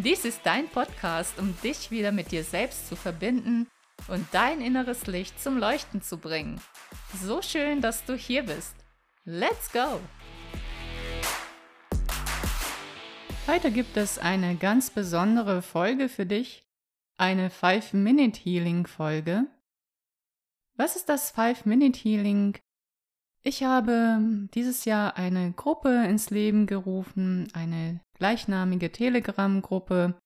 Dies ist dein Podcast, um dich wieder mit dir selbst zu verbinden und dein inneres Licht zum Leuchten zu bringen. So schön, dass du hier bist. Let's go! Heute gibt es eine ganz besondere Folge für dich, eine 5-Minute-Healing-Folge. Was ist das 5-Minute-Healing? Ich habe dieses Jahr eine Gruppe ins Leben gerufen, eine gleichnamige Telegram-Gruppe,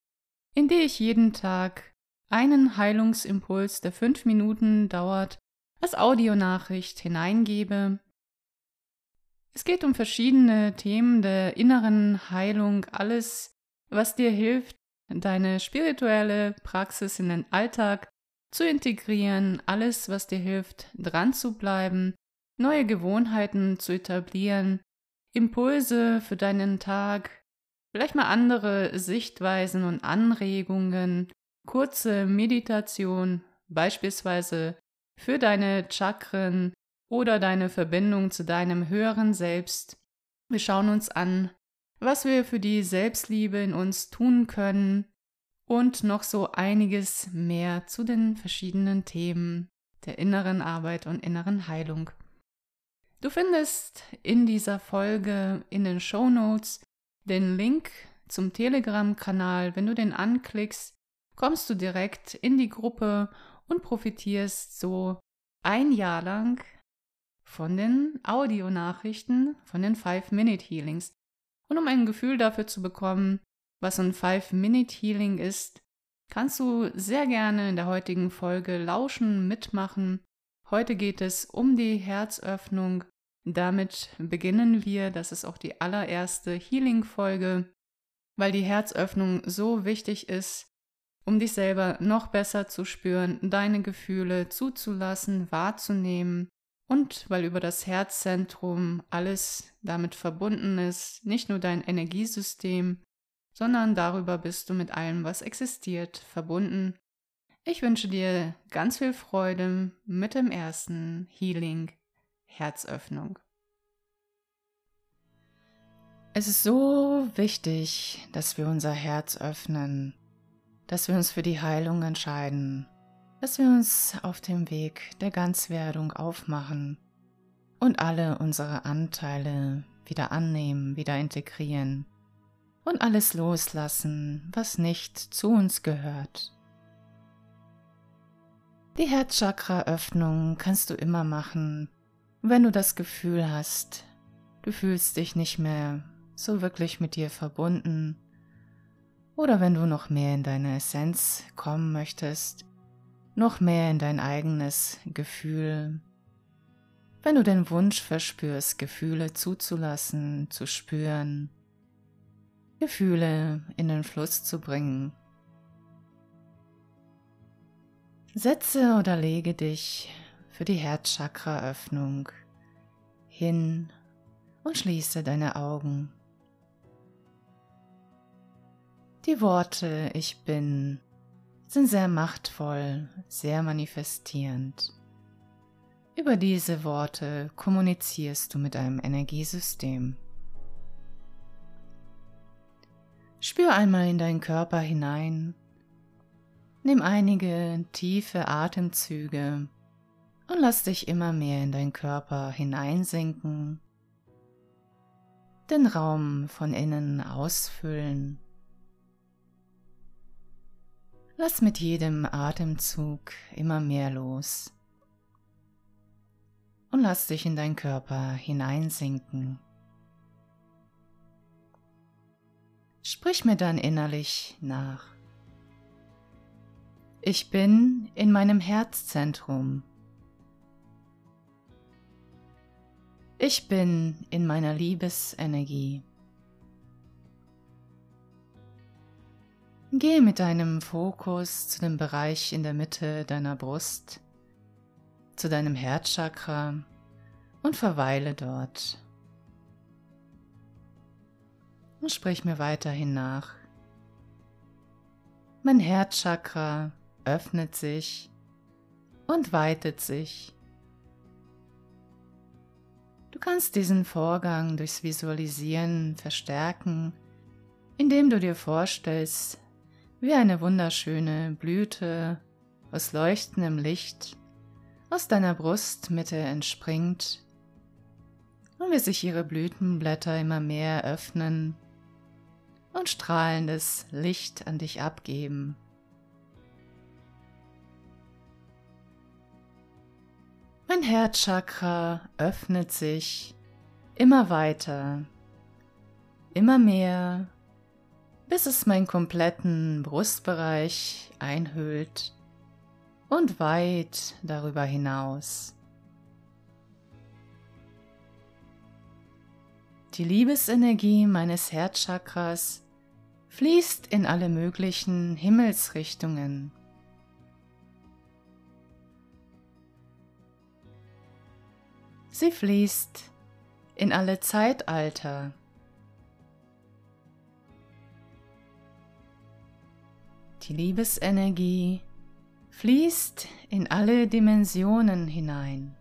in der ich jeden Tag einen Heilungsimpuls, der fünf Minuten dauert, als Audionachricht hineingebe. Es geht um verschiedene Themen der inneren Heilung, alles, was dir hilft, deine spirituelle Praxis in den Alltag zu integrieren, alles, was dir hilft, dran zu bleiben, neue Gewohnheiten zu etablieren, Impulse für deinen Tag, vielleicht mal andere Sichtweisen und Anregungen, kurze Meditation, beispielsweise für deine Chakren oder deine Verbindung zu deinem höheren Selbst. Wir schauen uns an, was wir für die Selbstliebe in uns tun können und noch so einiges mehr zu den verschiedenen Themen der inneren Arbeit und inneren Heilung. Du findest in dieser Folge in den Show Notes den Link zum Telegram-Kanal. Wenn du den anklickst, kommst du direkt in die Gruppe und profitierst so ein Jahr lang von den Audionachrichten, von den 5-Minute-Healings. Und um ein Gefühl dafür zu bekommen, was ein 5-Minute-Healing ist, kannst du sehr gerne in der heutigen Folge lauschen, mitmachen. Heute geht es um die Herzöffnung damit beginnen wir, das ist auch die allererste Healing-Folge, weil die Herzöffnung so wichtig ist, um dich selber noch besser zu spüren, deine Gefühle zuzulassen, wahrzunehmen und weil über das Herzzentrum alles damit verbunden ist, nicht nur dein Energiesystem, sondern darüber bist du mit allem, was existiert, verbunden. Ich wünsche dir ganz viel Freude mit dem ersten Healing Herzöffnung. Es ist so wichtig, dass wir unser Herz öffnen, dass wir uns für die Heilung entscheiden, dass wir uns auf dem Weg der Ganzwerdung aufmachen und alle unsere Anteile wieder annehmen, wieder integrieren und alles loslassen, was nicht zu uns gehört. Die Herzchakra-Öffnung kannst du immer machen, wenn du das Gefühl hast, du fühlst dich nicht mehr so wirklich mit dir verbunden, oder wenn du noch mehr in deine Essenz kommen möchtest, noch mehr in dein eigenes Gefühl, wenn du den Wunsch verspürst, Gefühle zuzulassen, zu spüren, Gefühle in den Fluss zu bringen. Setze oder lege dich für die Herzchakraöffnung hin und schließe deine Augen. Die Worte Ich bin sind sehr machtvoll, sehr manifestierend. Über diese Worte kommunizierst du mit deinem Energiesystem. Spür einmal in deinen Körper hinein. Nimm einige tiefe Atemzüge und lass dich immer mehr in deinen Körper hineinsinken, den Raum von innen ausfüllen. Lass mit jedem Atemzug immer mehr los und lass dich in deinen Körper hineinsinken. Sprich mir dann innerlich nach. Ich bin in meinem Herzzentrum. Ich bin in meiner Liebesenergie. Gehe mit deinem Fokus zu dem Bereich in der Mitte deiner Brust, zu deinem Herzchakra und verweile dort. Und sprich mir weiterhin nach. Mein Herzchakra öffnet sich und weitet sich. Du kannst diesen Vorgang durchs Visualisieren verstärken, indem du dir vorstellst, wie eine wunderschöne Blüte aus leuchtendem Licht aus deiner Brustmitte entspringt und wie sich ihre Blütenblätter immer mehr öffnen und strahlendes Licht an dich abgeben. Mein Herzchakra öffnet sich immer weiter, immer mehr bis es meinen kompletten Brustbereich einhüllt und weit darüber hinaus. Die Liebesenergie meines Herzchakras fließt in alle möglichen Himmelsrichtungen. Sie fließt in alle Zeitalter. Die Liebesenergie fließt in alle Dimensionen hinein.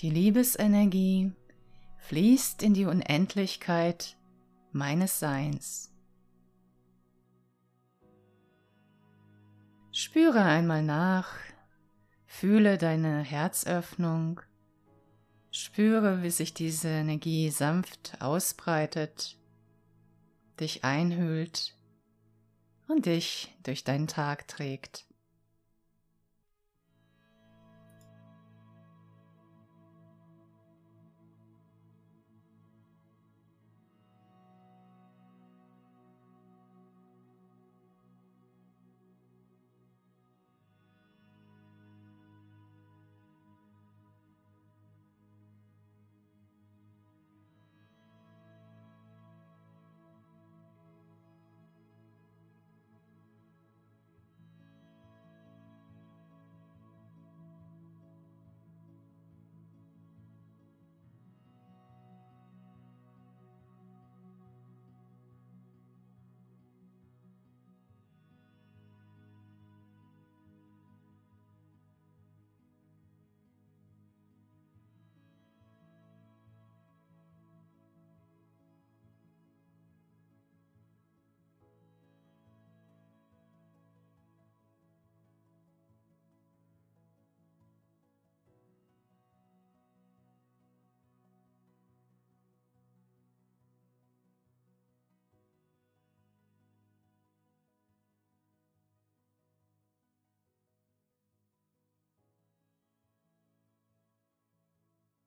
Die Liebesenergie fließt in die Unendlichkeit meines Seins. Spüre einmal nach, fühle deine Herzöffnung, spüre, wie sich diese Energie sanft ausbreitet dich einhüllt und dich durch deinen Tag trägt.